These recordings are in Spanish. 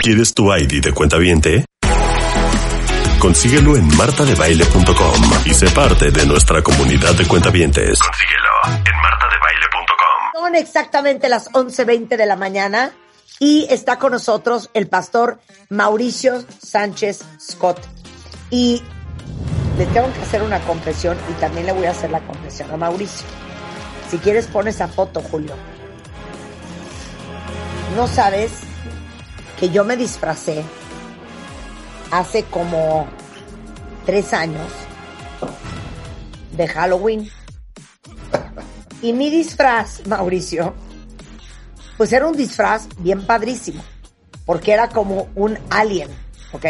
¿Quieres tu ID de cuenta viente? Consíguelo en martadebaile.com y sé parte de nuestra comunidad de cuentavientes. Consíguelo en martadebaile.com. Son exactamente las 11.20 de la mañana y está con nosotros el pastor Mauricio Sánchez Scott. Y le tengo que hacer una confesión y también le voy a hacer la confesión a Mauricio. Si quieres pon esa foto, Julio. No sabes que yo me disfracé hace como tres años de Halloween. Y mi disfraz, Mauricio, pues era un disfraz bien padrísimo, porque era como un alien, ¿ok?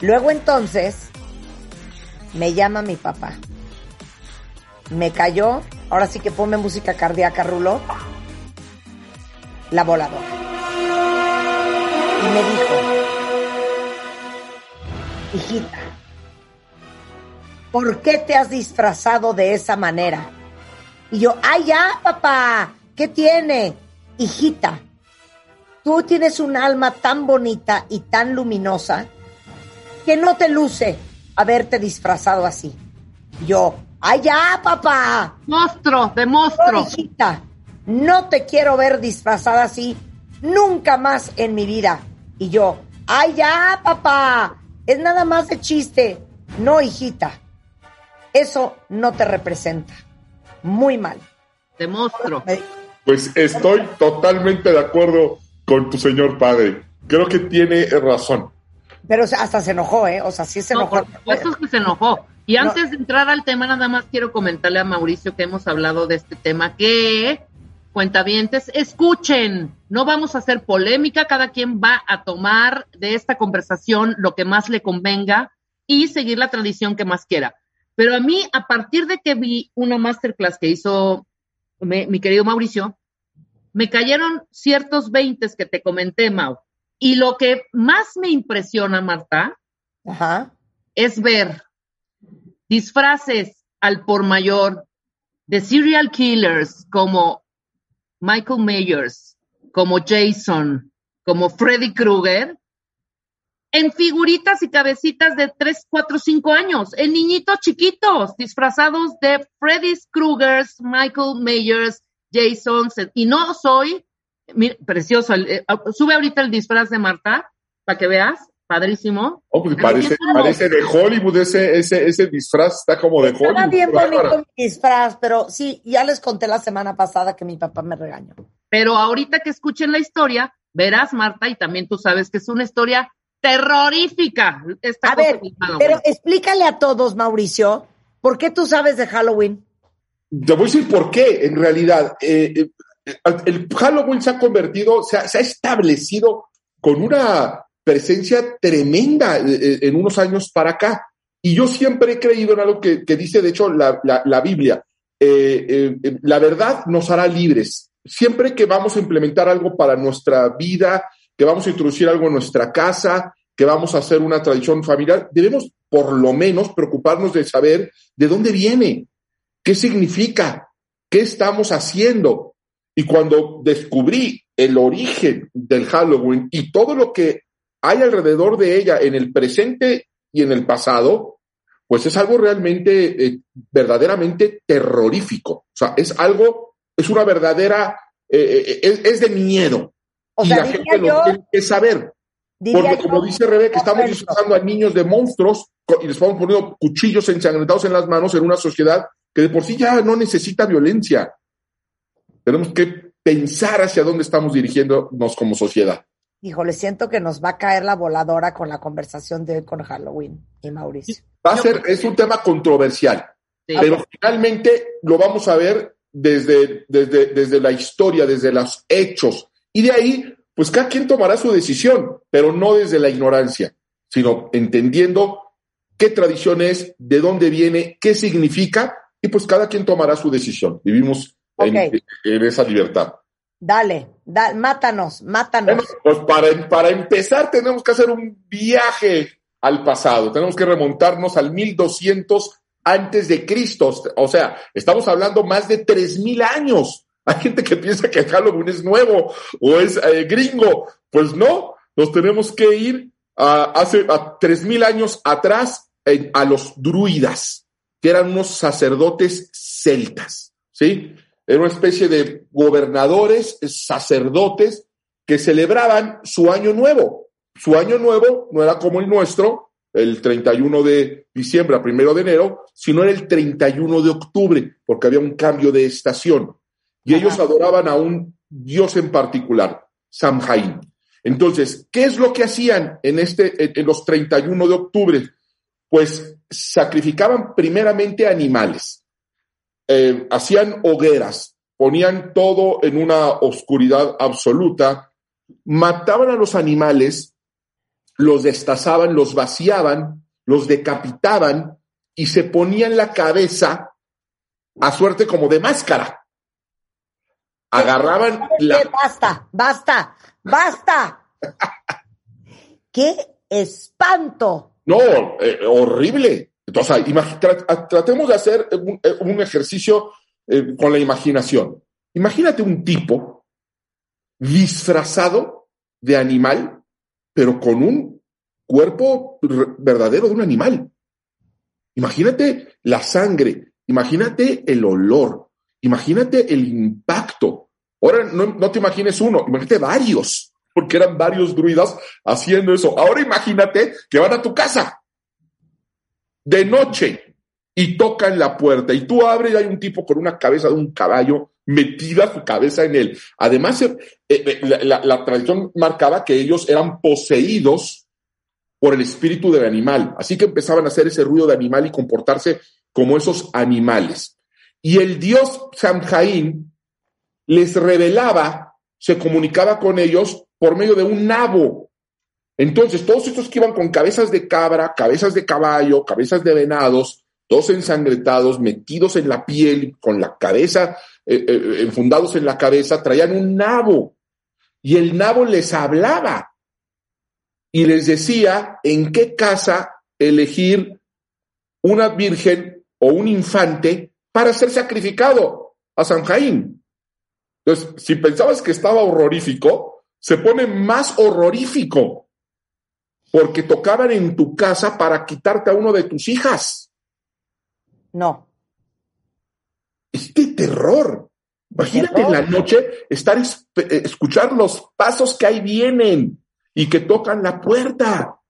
Luego entonces me llama mi papá. Me cayó, ahora sí que ponme música cardíaca, Rulo, la voladora. Y me dijo, hijita, ¿por qué te has disfrazado de esa manera? Y yo, ay ya, papá, ¿qué tiene? Hijita, tú tienes un alma tan bonita y tan luminosa que no te luce haberte disfrazado así. Yo, ay ya, papá. Monstruo, de No, monstruo. hijita, no te quiero ver disfrazada así nunca más en mi vida. Y yo, ay ya, papá, es nada más de chiste. No, hijita, eso no te representa. Muy mal. De monstruo. Pues estoy totalmente de acuerdo con tu señor padre. Creo que tiene razón. Pero hasta se enojó, ¿eh? O sea, sí se No, enojó. por supuesto que se enojó. Y No. antes de entrar al tema, nada más quiero comentarle a Mauricio que hemos hablado de este tema, que cuentavientes, escuchen, no vamos a hacer polémica, cada quien va a tomar de esta conversación lo que más le convenga y seguir la tradición que más quiera. Pero a mí, a partir de que vi una masterclass que hizo me- mi querido Mauricio, me cayeron ciertos veintes que te comenté, Mau. Y lo que más me impresiona, Marta, Ajá. es ver disfraces al por mayor de serial killers como Michael Myers, como Jason, como Freddy Krueger, en figuritas y cabecitas de 3, 4, 5 años, en niñitos chiquitos, disfrazados de Freddy Krueger, Michael Myers, Jason, y no soy, precioso, eh, sube ahorita el disfraz de Marta, para que veas, padrísimo. Oh, pues parece, parece de Hollywood, ese, ese, ese disfraz está como de Hollywood. bien Bárbara. bonito mi disfraz, pero sí, ya les conté la semana pasada que mi papá me regañó. Pero ahorita que escuchen la historia, verás, Marta, y también tú sabes que es una historia terrorífica. Esta A cosa ver, pero explícale a todos, Mauricio, ¿por qué tú sabes de Halloween? Te voy a decir por qué, en realidad. eh, eh, el Halloween se ha convertido, se ha, se ha establecido con una presencia tremenda eh, eh, en unos años para acá. Y yo siempre he creído en algo que, dice, de hecho, la, la- Biblia. Eh, la verdad nos hará libres. Siempre que vamos a implementar algo para nuestra vida, que vamos a introducir algo en nuestra casa, que vamos a hacer una tradición familiar, debemos por lo menos preocuparnos de saber de dónde viene, qué significa, qué estamos haciendo. Y cuando descubrí el origen del Halloween y todo lo que hay alrededor de ella en el presente y en el pasado, pues es algo realmente, eh, verdaderamente terrorífico. O sea, es algo, es una verdadera, eh, eh, es, es de miedo. O y sea, la gente lo tiene que saber. Porque como dice Rebeca, estamos disfrazando a niños de monstruos y les estamos poniendo cuchillos ensangrentados en las manos en una sociedad que de por sí ya no necesita violencia. Tenemos que pensar hacia dónde estamos dirigiéndonos como sociedad. Híjole, siento que nos va a caer la voladora con la conversación de hoy con Halloween y Mauricio. Va a ser, es un tema controversial, Sí. pero finalmente lo vamos a ver desde, desde, desde la historia, desde los hechos Y de ahí, pues cada quien tomará su decisión, pero no desde la ignorancia, sino entendiendo qué tradición es, de dónde viene, qué significa, y pues cada quien tomará su decisión. Vivimos en esa libertad. Dale, da- mátanos, mátanos. Pues para, para empezar tenemos que hacer un viaje al pasado, tenemos que remontarnos al 1200 antes de Cristo, o sea, estamos hablando más de 3000 años. Hay gente que piensa que Halloween es nuevo o es eh, gringo, pues no, nos tenemos que ir a, hace a 3000 años atrás a los druidas, que eran unos sacerdotes celtas, ¿sí? Era una especie de gobernadores, sacerdotes que celebraban su año nuevo. Su año nuevo no era como el nuestro, el 31 de diciembre a primero de enero, sino era el 31 de octubre, porque había un cambio de estación. Y ellos adoraban a un dios en particular, Samhain. Entonces, ¿qué es lo que hacían en, este, en, en los 31 de octubre? Pues sacrificaban primeramente animales eh, hacían hogueras, ponían todo en una oscuridad absoluta, mataban a los animales, los destazaban, los vaciaban, los decapitaban y se ponían la cabeza a suerte como de máscara. Agarraban ¿Sabes la... Basta, basta, basta. ¡Qué espanto! No, eh, horrible. Entonces, tratemos de hacer un, eh, ejercicio eh, con la imaginación. Imagínate un tipo disfrazado de animal, pero con un cuerpo verdadero de un animal. Imagínate la sangre, imagínate el olor, imagínate el impacto. Ahora no te imagines uno, imagínate varios, porque eran varios druidas haciendo eso. Ahora imagínate que van a tu casa de noche y tocan la puerta y tú abres y hay un tipo con una cabeza de un caballo metida su cabeza en él. Además, eh, eh, la, tradición marcaba que ellos eran poseídos por el espíritu del animal, así que empezaban a hacer ese ruido de animal y comportarse como esos animales. Y el dios Samhain les revelaba, se comunicaba con ellos por medio de un nabo. Entonces, todos estos que iban con cabezas de cabra, cabezas de caballo, cabezas de venados, todos ensangrentados, metidos en la piel, con la cabeza, eh, eh, enfundados en la cabeza, traían un nabo. Y el nabo les hablaba y les decía en qué casa elegir una virgen o un infante para ser sacrificado a San Jaín. Entonces, si pensabas que estaba horrorífico, se pone más horrorífico porque tocaban en tu casa para quitarte a uno de tus hijas. No. Es de terror. Imagínate en la noche estar es- eh, escuchar los pasos que ahí vienen y que tocan la puerta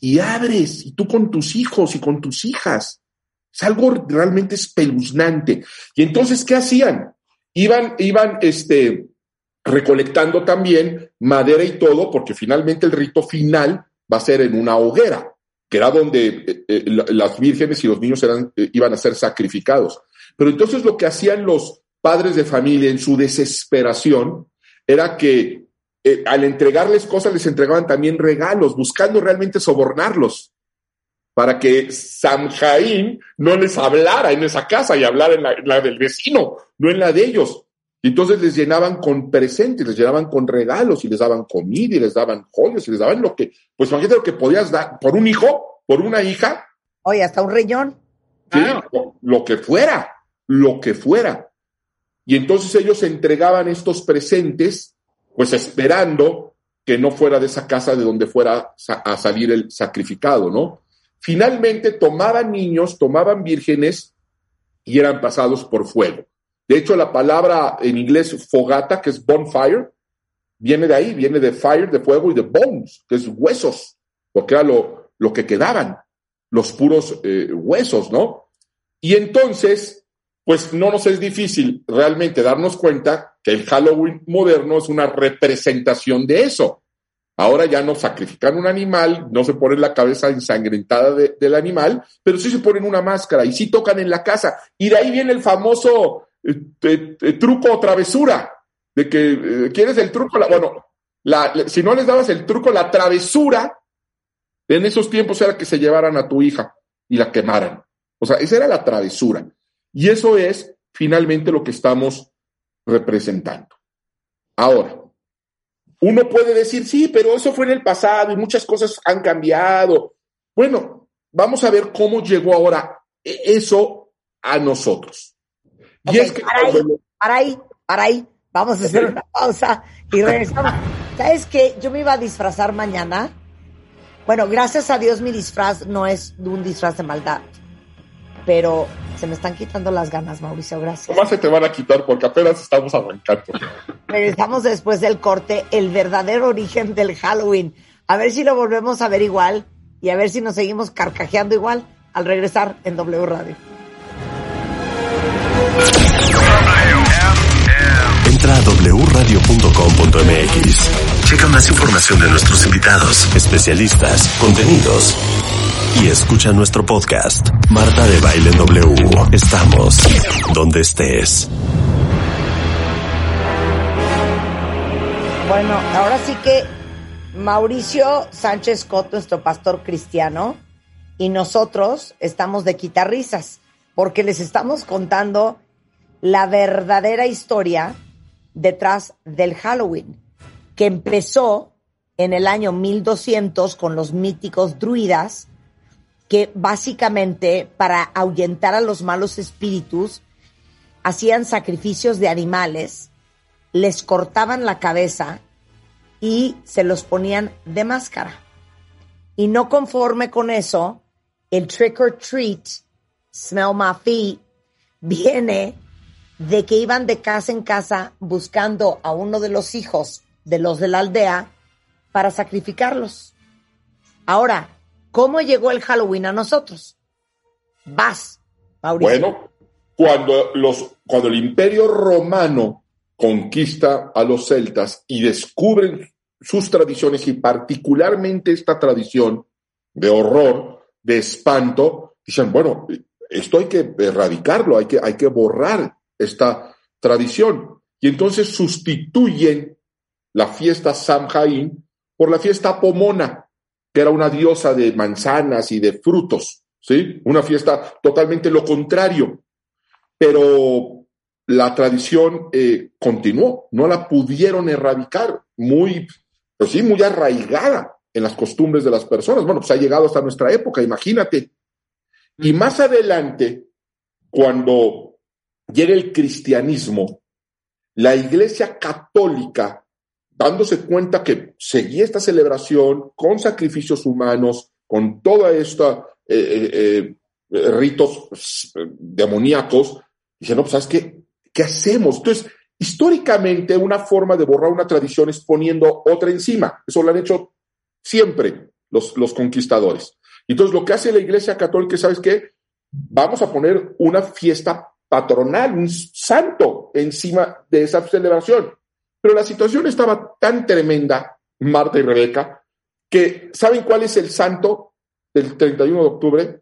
y abres y tú con tus hijos y con tus hijas. Es algo realmente espeluznante. Y entonces, ¿qué hacían? Iban, iban, este, recolectando también madera y todo, porque finalmente el rito final va a ser en una hoguera, que era donde eh, eh, la- las vírgenes y los niños eran, eh, iban a ser sacrificados. Pero entonces lo que hacían los padres de familia en su desesperación era que al entregarles cosas les entregaban también regalos, buscando realmente sobornarlos para que Samhain no les hablara en esa casa y hablara en la, en la del vecino, no en la de ellos. Y entonces les llenaban con presentes, les llenaban con regalos y les daban comida y les daban joyas y les daban lo que, pues imagínate lo que podías dar por un hijo, por una hija, Oye, hasta un riñón. ¿sí? Lo, lo que fuera, lo que fuera. Y entonces ellos entregaban estos presentes, pues esperando que no fuera de esa casa de donde fuera a salir el sacrificado, ¿no? Finalmente tomaban niños, tomaban vírgenes y eran pasados por fuego. De hecho, la palabra en inglés fogata, que es bonfire, viene de ahí, viene de fire, de fuego, y de bones, que es huesos, porque era lo, lo que quedaban, los puros eh, huesos, ¿no? Y entonces, pues no nos es difícil realmente darnos cuenta que el Halloween moderno es una representación de eso. Ahora ya no sacrifican un animal, no se ponen la cabeza ensangrentada de- del animal, pero sí se ponen una máscara y sí tocan en la casa. Y de ahí viene el famoso eh, eh, truco o travesura. de que eh, quieres el truco, la, bueno, la, la- si no les dabas el truco, la travesura en esos tiempos era que se llevaran a tu hija y la quemaran. O sea, esa era la travesura. Y eso es finalmente lo que estamos representando. Ahora, uno puede decir, sí, pero eso fue en el pasado y muchas cosas han cambiado. Bueno, vamos a ver cómo llegó ahora e- eso a nosotros. Y es que para ahí, para ahí, para ahí. Vamos a hacer una pausa y regresamos. ¿Sabes qué? Yo me iba a disfrazar mañana. Bueno, gracias a Dios mi disfraz no es un disfraz de maldad. Pero se me están quitando las ganas, Mauricio, gracias. nomás se te van a quitar porque apenas estamos arrancando. Regresamos después del corte, el verdadero origen del Halloween. A ver si lo volvemos a ver igual y a ver si nos seguimos carcajeando igual al regresar en W Radio. Entra a wradio.com.mx. Checa más información de nuestros invitados, especialistas, contenidos. Y escucha nuestro podcast, Marta de Baile W. Estamos donde estés. Bueno, ahora sí que Mauricio Sánchez Coto, nuestro pastor cristiano, y nosotros estamos de quitarrisas, porque les estamos contando la verdadera historia detrás del Halloween, que empezó en el año 1200 con los míticos druidas, que básicamente para ahuyentar a los malos espíritus hacían sacrificios de animales, les cortaban la cabeza y se los ponían de máscara. Y no conforme con eso, el trick or treat, smell my feet, viene de que iban de casa en casa buscando a uno de los hijos de los de la aldea para sacrificarlos. Ahora, ¿cómo llegó el Halloween a nosotros? Vas, Mauricio. Bueno, cuando, los, cuando el imperio romano conquista a los celtas y descubren sus tradiciones y particularmente esta tradición de horror, de espanto, dicen, bueno, esto hay que erradicarlo, hay que, hay que borrar esta tradición. Y entonces sustituyen la fiesta Samhain por la fiesta Pomona, que era una diosa de manzanas y de frutos, ¿sí? Una fiesta totalmente lo contrario. Pero la tradición eh, continuó, no la pudieron erradicar, muy, pues sí, muy arraigada en las costumbres de las personas. Bueno, pues ha llegado hasta nuestra época, imagínate. Y más adelante, cuando llega el cristianismo, la iglesia católica, dándose cuenta que seguía esta celebración con sacrificios humanos, con toda esta eh, eh, eh, ritos pues, demoníacos, dice, no, pues sabes qué, ¿qué hacemos? Entonces, históricamente una forma de borrar una tradición es poniendo otra encima. Eso lo han hecho siempre los, los conquistadores. Entonces, lo que hace la Iglesia Católica, ¿sabes qué? Vamos a poner una fiesta patronal, un santo encima de esa celebración. Pero la situación estaba tan tremenda, Marta y Rebeca, que ¿saben cuál es el santo del 31 de octubre?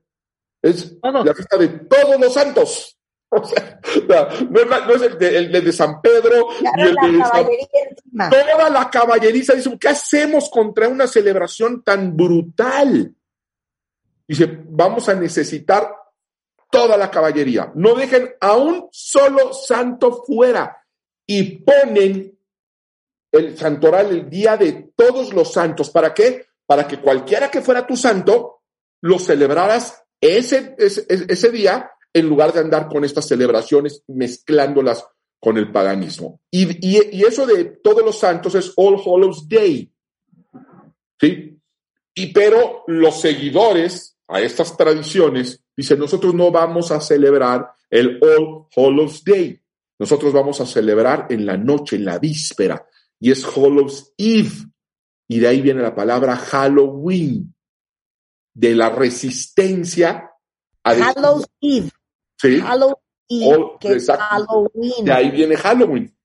Es Todos. la fiesta de todos los santos. O sea, no es, la- no es el, de, el de San Pedro y el la de San caballería encima. toda la caballeriza dice, ¿qué hacemos contra una celebración tan brutal? Dice, vamos a necesitar toda la caballería. No dejen a un solo santo fuera y ponen el santoral el día de todos los santos. ¿Para qué? Para que cualquiera que fuera tu santo lo celebraras ese, ese, día en lugar de andar con estas celebraciones mezclándolas con el paganismo. Y, y- y eso de todos los santos es All Hallows Day. ¿Sí? Y pero los seguidores a estas tradiciones dicen, nosotros no vamos a celebrar el All Hallows Day. Nosotros vamos a celebrar en la noche, en la víspera. Y es Hallows Eve. Y de ahí viene la palabra Halloween. De la resistencia a... Hallows Eve. ¿Sí? Hallows Eve, que es exacto. Halloween. De ahí viene Halloween.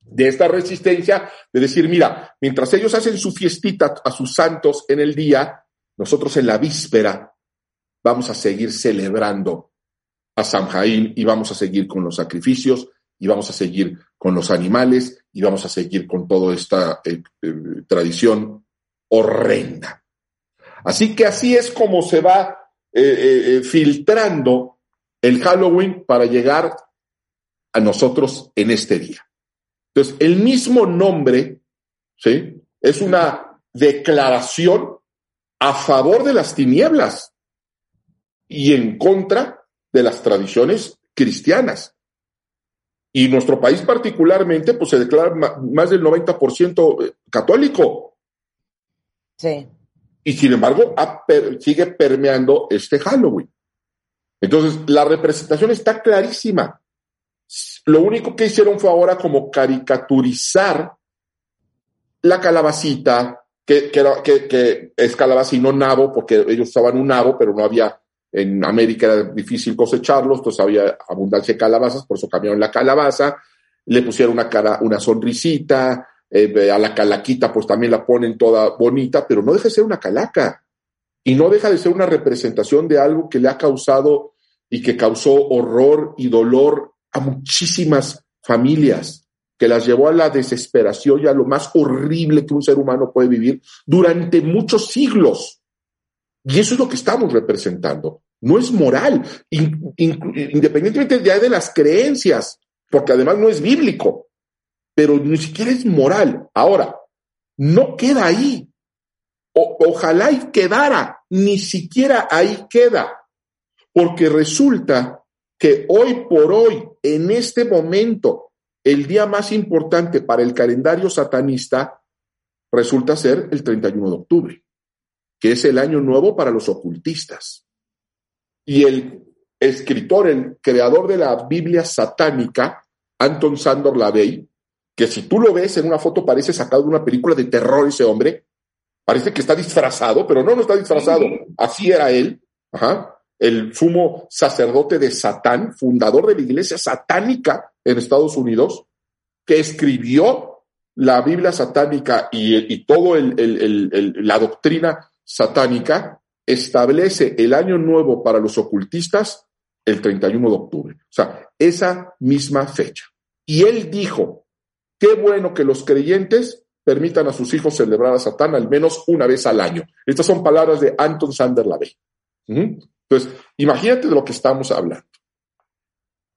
De esta resistencia de decir, mira, mientras ellos hacen su fiestita a sus santos en el día, nosotros en la víspera vamos a seguir celebrando a Samhain y vamos a seguir con los sacrificios y vamos a seguir con los animales y vamos a seguir con toda esta eh, eh, tradición horrenda. Así que así es como se va eh, filtrando el Halloween para llegar a nosotros en este día. Entonces, el mismo nombre, ¿sí? Es una declaración a favor de las tinieblas y en contra de las tradiciones cristianas. Y nuestro país particularmente, pues se declara más del 90% eh, católico. Sí. Y sin embargo, sigue permeando este Halloween. Entonces, la representación está clarísima. Lo único que hicieron fue ahora como caricaturizar la calabacita, que, que, que es calabaza y no nabo, porque ellos usaban un nabo, pero no había en América era difícil cosecharlos, entonces había abundancia de calabazas, por eso cambiaron la calabaza, le pusieron una cara, una sonrisita, eh, a la calaquita pues también la ponen toda bonita, pero no deja de ser una calaca y no deja de ser una representación de algo que le ha causado y que causó horror y dolor a muchísimas familias, que las llevó a la desesperación y a lo más horrible que un ser humano puede vivir durante muchos siglos. Y eso es lo que estamos representando. No es moral, independientemente de las creencias, porque además no es bíblico, pero ni siquiera es moral. Ahora, no queda ahí. ojalá y quedara, ni siquiera ahí queda, porque resulta que hoy por hoy, en este momento, el día más importante para el calendario satanista resulta ser el 31 de octubre que es el año nuevo para los ocultistas. Y el escritor, el creador de la Biblia satánica, Anton Sandor Lavey, que si tú lo ves en una foto parece sacado de una película de terror ese hombre, parece que está disfrazado, pero no, no está disfrazado, así era él, el sumo sacerdote de Satán, fundador de la iglesia satánica en Estados Unidos, que escribió la Biblia satánica y, y todo la doctrina satánica establece el año nuevo para los ocultistas el 31 de octubre. O sea, esa misma fecha. Y él dijo, qué bueno que los creyentes permitan a sus hijos celebrar a Satán al menos una vez al año. Estas son palabras de Anton Sander Lavey. Entonces, imagínate de lo que estamos hablando.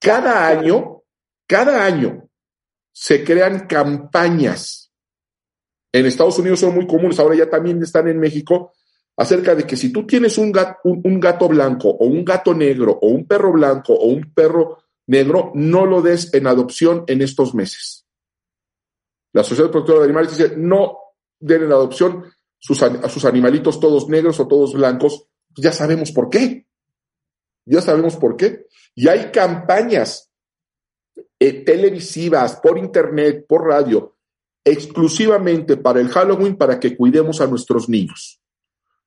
Cada año, cada año se crean campañas. En Estados Unidos son muy comunes, ahora ya también están en México, acerca de que si tú tienes un gato, un, gato, blanco o un gato negro o un perro blanco o un perro negro, no lo des en adopción en estos meses. La Sociedad Protectora de Animales dice, no den en adopción a sus animalitos todos negros o todos blancos. Ya sabemos por qué. Ya sabemos por qué. Y hay campañas eh, televisivas, por internet, por radio, exclusivamente para el Halloween para que cuidemos a nuestros niños.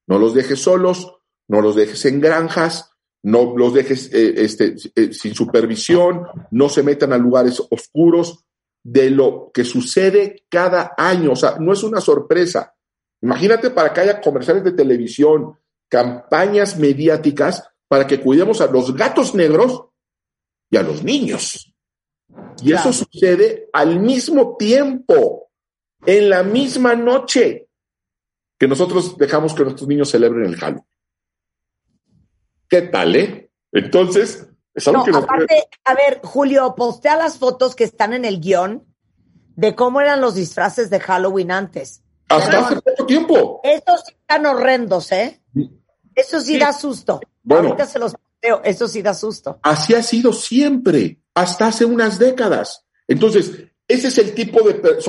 No los dejes solos, no los dejes en granjas, no los dejes eh, este, eh, sin supervisión, no se metan a lugares oscuros de lo que sucede cada año. O sea, no es una sorpresa. Imagínate para que haya comerciales de televisión, campañas mediáticas para que cuidemos a los gatos negros y a los niños. Y eso sucede al mismo tiempo, en la misma noche que nosotros dejamos que nuestros niños celebren el Halloween. ¿Qué tal, eh? Entonces, es algo que aparte, a ver, Julio, postea las fotos que están en el guion de cómo eran los disfraces de Halloween antes. Hasta hace poco tiempo. Estos sí están horrendos, ¿eh? Eso sí, da susto. Bueno, Ahorita se los posteo, eso sí da susto. Así ha sido siempre, hasta hace unas décadas. Entonces, ese es el tipo de...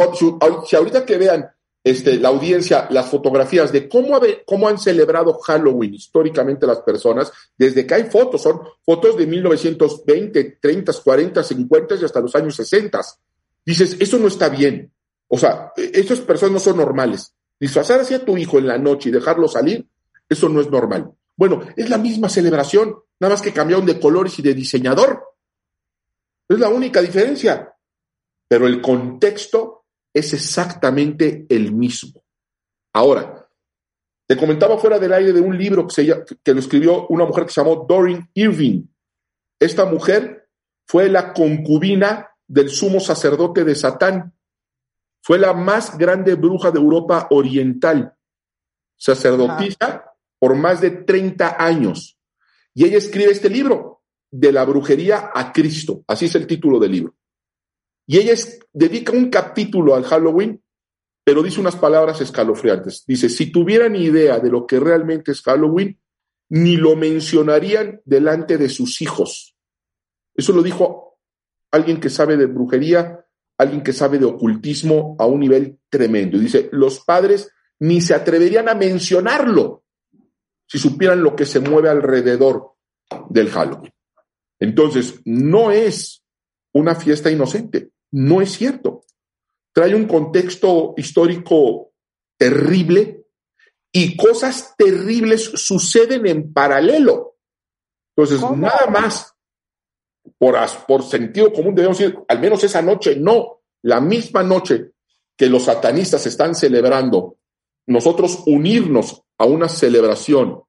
Si ahorita que vean este, la audiencia las fotografías de cómo, han celebrado Halloween históricamente las personas, desde que hay fotos, son fotos de 1920, 30, 40, 50 y hasta los años 60. Dices, eso no está bien. O sea, e, esas personas no son normales. Disfrazar así a tu hijo en la noche y dejarlo salir, eso no es normal. Bueno, es la misma celebración, nada más que cambiaron de colores y de diseñador. Es la única diferencia. Pero el contexto es exactamente el mismo. Ahora, te comentaba fuera del aire de un libro que, se, que lo escribió una mujer que se llamó Doreen Irving. Esta mujer fue la concubina del sumo sacerdote de Satán fue la más grande bruja de Europa Oriental, sacerdotisa por más de 30 años. Y ella escribe este libro, De la brujería a Cristo, así es el título del libro. Y ella dedica un capítulo al Halloween, pero dice unas palabras escalofriantes. Dice, si tuvieran idea de lo que realmente es Halloween, ni lo mencionarían delante de sus hijos. Eso lo dijo alguien que sabe de brujería, alguien que sabe de ocultismo a un nivel tremendo. Y dice, los padres ni se atreverían a mencionarlo si supieran lo que se mueve alrededor del Halloween. Entonces, no es una fiesta inocente, no es cierto. Trae un contexto histórico terrible y cosas terribles suceden en paralelo. Entonces, nada más por, por sentido común debemos decir, al menos esa noche no, la misma noche que los satanistas están celebrando, nosotros unirnos a una celebración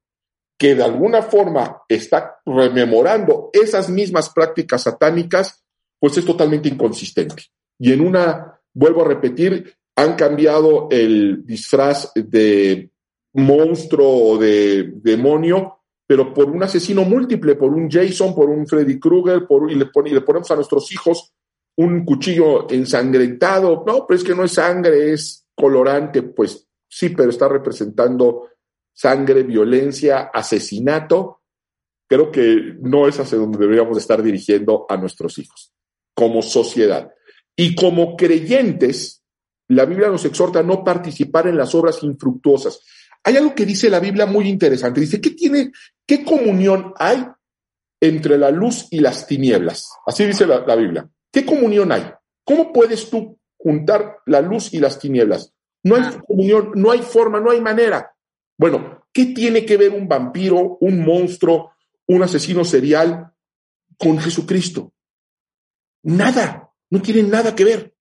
que de alguna forma está rememorando esas mismas prácticas satánicas, pues es totalmente inconsistente. Y en una, vuelvo a repetir, han cambiado el disfraz de monstruo o de demonio, pero por un asesino múltiple, por un Jason, por un Freddy Krueger, por, y, le y le ponemos a nuestros hijos un cuchillo ensangrentado. No, pero es que no es sangre, es colorante, pues sí, pero está representando sangre, violencia, asesinato, creo que no es hacia donde deberíamos estar dirigiendo a nuestros hijos como sociedad. Y como creyentes, la Biblia nos exhorta a no participar en las obras infructuosas. Hay algo que dice la Biblia muy interesante. Dice, ¿qué tiene, qué comunión hay entre la luz y las tinieblas? Así dice la, la Biblia. ¿Qué comunión hay? ¿Cómo puedes tú juntar la luz y las tinieblas? No hay comunión, no hay forma, no hay manera. Bueno, ¿qué tiene que ver un vampiro, un monstruo, un asesino serial con Jesucristo? Nada, no tiene nada que ver.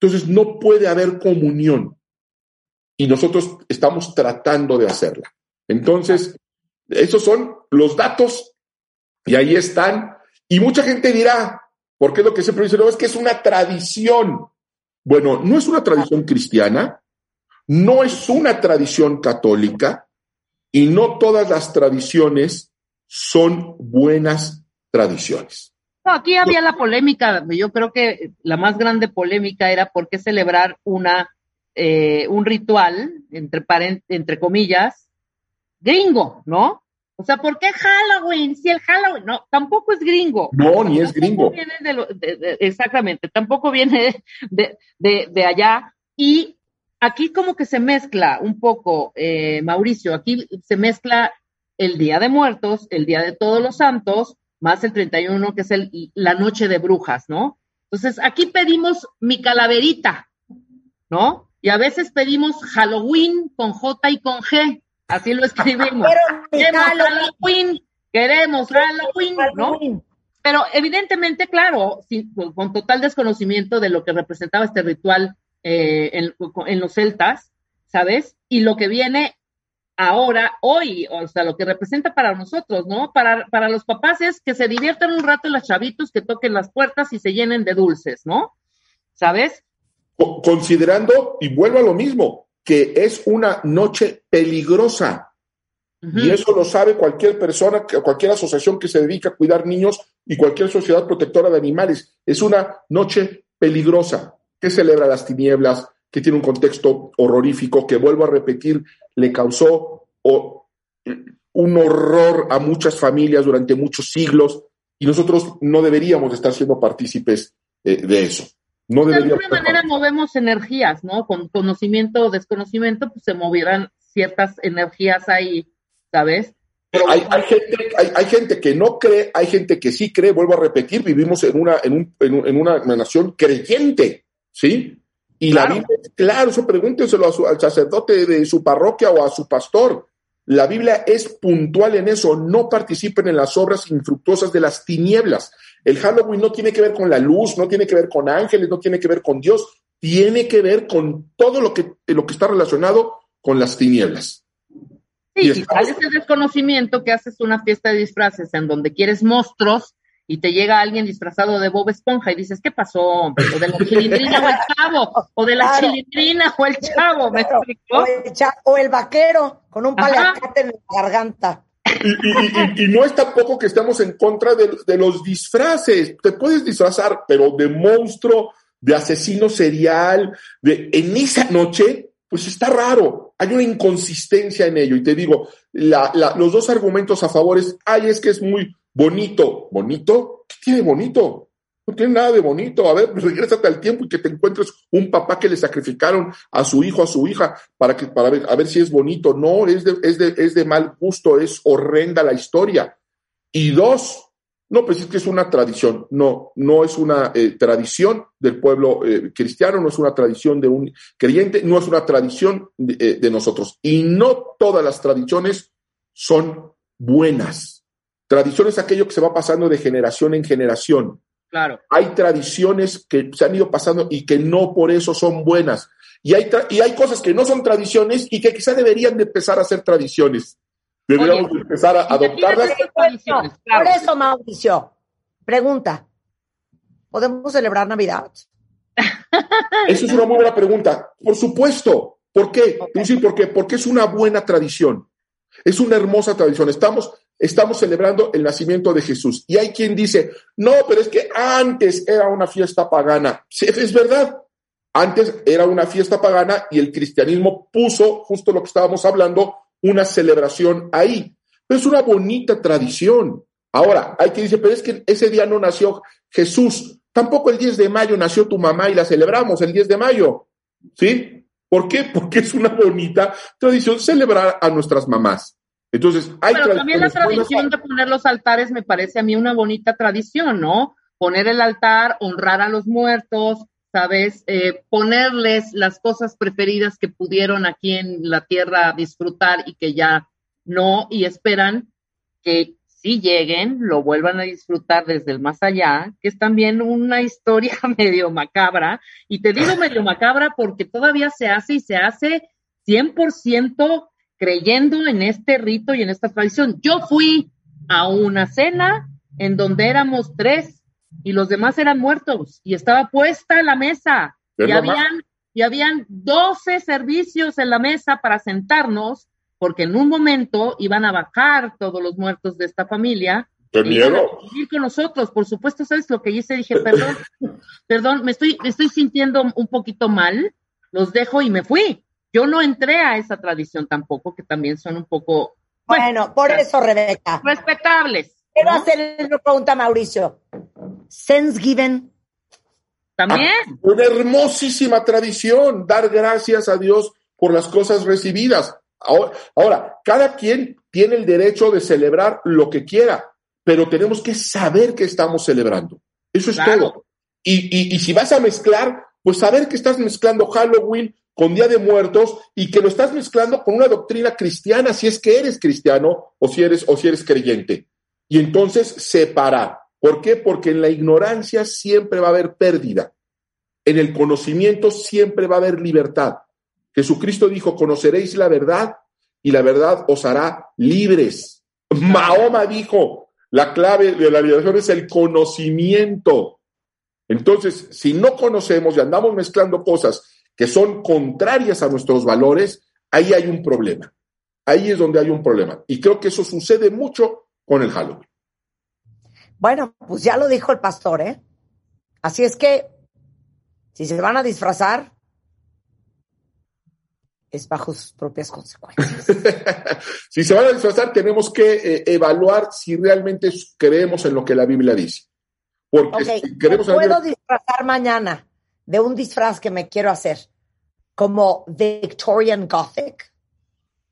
Entonces no puede haber comunión. Y nosotros estamos tratando de hacerla. Entonces, esos son los datos y ahí están. Y mucha gente dirá, porque lo que siempre dice, no, es que es una tradición. Bueno, no es una tradición cristiana, no es una tradición católica y no todas las tradiciones son buenas tradiciones. Aquí había la polémica, yo creo que la más grande polémica era por qué celebrar una, eh, un ritual, entre, entre comillas, gringo, ¿no? O sea, ¿por qué Halloween? Si el Halloween, no, tampoco es gringo. No, ni es gringo. Viene de exactamente, tampoco viene de, de allá. Y aquí como que se mezcla un poco, eh, Mauricio, aquí se mezcla el Día de Muertos, el Día de Todos los Santos, más el 31, que es el, la Noche de Brujas, ¿no? Entonces, aquí pedimos mi calaverita, ¿no? Y a veces pedimos Halloween con J y con G, así lo escribimos. queremos Halloween, queremos Halloween, ¿no? Pero evidentemente, claro, con total desconocimiento de lo que representaba este ritual eh, en, los celtas, ¿sabes? Y lo que viene ahora, hoy, o sea, lo que representa para nosotros, ¿no? Para, para los papás es que se diviertan un rato los chavitos, que toquen las puertas y se llenen de dulces, ¿no? ¿Sabes? Considerando, y vuelvo a lo mismo, que es una noche peligrosa. Y eso lo sabe cualquier persona, cualquier asociación que se dedica a cuidar niños y cualquier sociedad protectora de animales. Es una noche peligrosa que celebra las tinieblas, que tiene un contexto horrorífico, que vuelvo a repetir, le causó un horror a muchas familias durante muchos siglos y nosotros no deberíamos estar siendo partícipes eh, de eso. No de alguna manera movemos energías, ¿no? Con conocimiento o desconocimiento, pues se movieran ciertas energías ahí, ¿sabes? Pero hay, gente, hay, gente que no cree, hay gente que sí cree, vuelvo a repetir, vivimos en una, en, en una nación creyente. ¿sí? Y la Biblia es claro, eso pregúntenselo al sacerdote de su parroquia o a su pastor. La Biblia es puntual en eso, no participen en las obras infructuosas de las tinieblas. El Halloween no tiene que ver con la luz, no tiene que ver con ángeles, no tiene que ver con Dios, tiene que ver con todo lo que, lo que está relacionado con las tinieblas. Sí, y ese desconocimiento que haces una fiesta de disfraces en donde quieres monstruos y te llega alguien disfrazado de Bob Esponja y dices, ¿qué pasó? O de la chilindrina o el chavo, o de la chilindrina o el chavo, ¿me explicó? O el, vaquero con un paliacate en la garganta. Y, no es tampoco que estamos en contra de, de, los disfraces. Te puedes disfrazar, pero de monstruo, de asesino serial, de en esa noche, pues está raro. Hay una inconsistencia en ello. Y te digo, la, los dos argumentos a favor es, ay, es que es muy bonito. ¿Bonito? ¿Qué tiene bonito? No tiene nada de bonito. A ver, pues regrésate al tiempo y que te encuentres un papá que le sacrificaron a su hijo, a su hija, para, que, para ver, a ver si es bonito. No, es de, es, de, es de mal gusto, es horrenda la historia. Y dos, no, pues es que es una tradición. No, no es una eh, tradición del pueblo eh, cristiano, no es una tradición de un creyente, no es una tradición de, eh, de nosotros. Y no todas las tradiciones son buenas. Tradición es aquello que se va pasando de generación en generación. Claro. Hay tradiciones que se han ido pasando y que no por eso son buenas. Y hay, y hay cosas que no son tradiciones y que quizá deberían de empezar a ser tradiciones. Deberíamos empezar a adoptarlas. Por eso, Mauricio, pregunta, ¿podemos celebrar Navidad? Esa es una muy buena pregunta. Por supuesto. ¿Por qué? ¿por qué? Porque es una buena tradición. Es una hermosa tradición. Estamos, estamos celebrando el nacimiento de Jesús. Y hay quien dice, no, pero es que antes era una fiesta pagana. Sí, es verdad. Antes era una fiesta pagana y el cristianismo puso, justo lo que estábamos hablando, una celebración ahí. Pero es una bonita tradición. Ahora, hay quien dice, pero es que ese día no nació Jesús. Tampoco el 10 de mayo nació tu mamá y la celebramos el 10 de mayo. ¿Sí? ¿Por qué? Porque es una bonita tradición celebrar a nuestras mamás. Entonces, hay Pero también la tradición de poner los altares me parece a mí una bonita tradición, ¿no? Poner el altar, honrar a los muertos, ¿sabes? Eh, ponerles las cosas preferidas que pudieron aquí en la tierra disfrutar y que ya no, y esperan que si lleguen, lo vuelvan a disfrutar desde el más allá, que es también una historia medio macabra. Y te digo medio macabra porque todavía se hace y se hace 100% creyendo en este rito y en esta tradición. Yo fui a una cena en donde éramos tres y los demás eran muertos y estaba puesta la mesa y habían, y habían 12 servicios en la mesa para sentarnos porque en un momento iban a bajar todos los muertos de esta familia. Ir con nosotros, por supuesto, ¿sabes lo que hice? Dije, perdón, perdón, me estoy, me estoy sintiendo un poquito mal, los dejo y me fui. Yo no entré a esa tradición tampoco, que también son un poco... Bueno, por eso, Rebeca. Respetables. Quiero hacerle una pregunta a Mauricio. Given. También. Ah, una hermosísima tradición, dar gracias a Dios por las cosas recibidas. Ahora, cada quien tiene el derecho de celebrar lo que quiera, pero tenemos que saber que estamos celebrando. Eso es todo. Y, y si vas a mezclar, pues saber que estás mezclando Halloween con Día de Muertos y que lo estás mezclando con una doctrina cristiana, si es que eres cristiano o si eres, o si eres creyente. Y entonces separar. ¿Por qué? Porque en la ignorancia siempre va a haber pérdida. En el conocimiento siempre va a haber libertad. Jesucristo dijo, conoceréis la verdad y la verdad os hará libres. Mahoma dijo, la clave de la liberación es el conocimiento. Entonces, si no conocemos y andamos mezclando cosas que son contrarias a nuestros valores, ahí hay un problema. Ahí es donde hay un problema. Y creo que eso sucede mucho con el Halloween. Bueno, pues ya lo dijo el pastor, ¿eh? Así es que, si se van a disfrazar, es bajo sus propias consecuencias. si se van a disfrazar, tenemos que eh, evaluar si realmente creemos en lo que la Biblia dice. Porque si queremos puedo disfrazar mañana de un disfraz que me quiero hacer, como Victorian Gothic.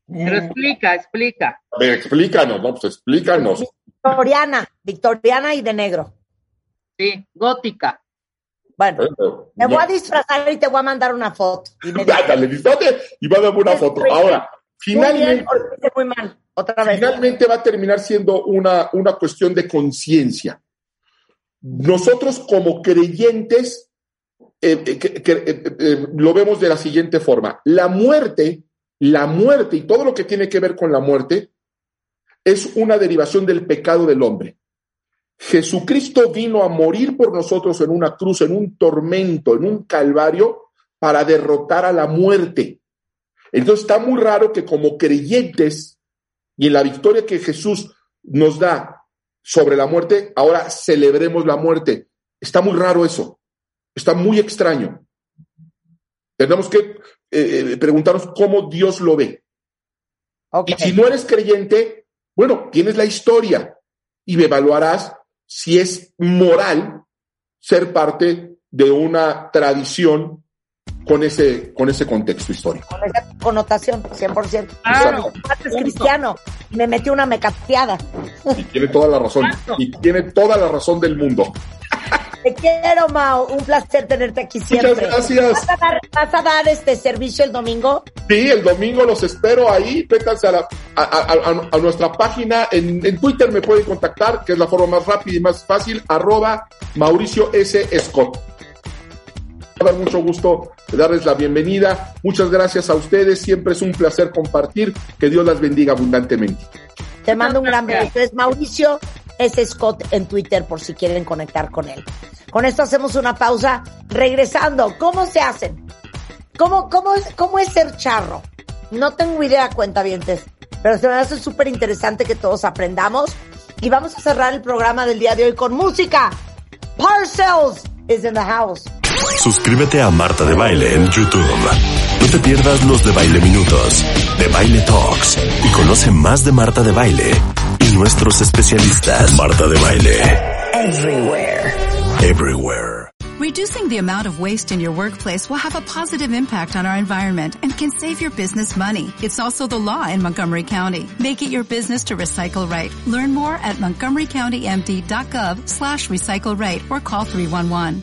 Pero explica, explica. A ver, explícanos, no, pues explícanos. Victoriana, victoriana y de negro. Sí, gótica. Bueno, me voy a disfrazar y te voy a mandar una foto. Y me Dale, y va a dar una foto. Ahora, finalmente, muy mal. Otra vez. finalmente va a terminar siendo una, una cuestión de conciencia. Nosotros como creyentes eh, eh, eh, lo vemos de la siguiente forma. La muerte, la muerte y todo lo que tiene que ver con la muerte es una derivación del pecado del hombre. Jesucristo vino a morir por nosotros en una cruz, en un tormento, en un calvario, para derrotar a la muerte. Entonces está muy raro que como creyentes y en la victoria que Jesús nos da sobre la muerte, ahora celebremos la muerte. Está muy raro eso. Está muy extraño. Tenemos que eh, eh, preguntarnos cómo Dios lo ve. Y si no eres creyente, bueno, tienes la historia y evaluarás si es moral ser parte de una tradición con ese, con ese contexto histórico. Con esa connotación, 100%. Claro. Es cristiano, me metió una mecateada. Y tiene toda la razón. Y tiene toda la razón del mundo. Te quiero, Mao. Un placer tenerte aquí siempre. Muchas gracias. ¿Vas a dar, este servicio el domingo? Sí, el domingo los espero ahí. Pétanse a, a, nuestra página. En, en, Twitter me pueden contactar, que es la forma más rápida y más fácil. Arroba Mauricio S. Scott. Me da mucho gusto darles la bienvenida. Muchas gracias a ustedes. Siempre es un placer compartir. Que Dios las bendiga abundantemente. Te mando un gran beso. Es Mauricio S. Scott en Twitter por si quieren conectar con él. Con esto hacemos una pausa. Regresando, ¿cómo se hacen? ¿Cómo, cómo, es, cómo es ser charro? No tengo idea, cuentavientes, pero se me hace súper interesante que todos aprendamos. Y vamos a cerrar el programa del día de hoy con música. Parcells is in the house. Suscríbete a Marta de Baile en YouTube. No te pierdas los de Baile Minutos, de Baile Talks y conoce más de Marta de Baile y nuestros especialistas. Marta de Baile. Everywhere. Everywhere. Reducing the amount of waste in your workplace will have a positive impact on our environment and can save your business money. It's also the law in Montgomery County. Make it your business to recycle right. Learn more at montgomerycountymd.gov slash recycle right or call 311.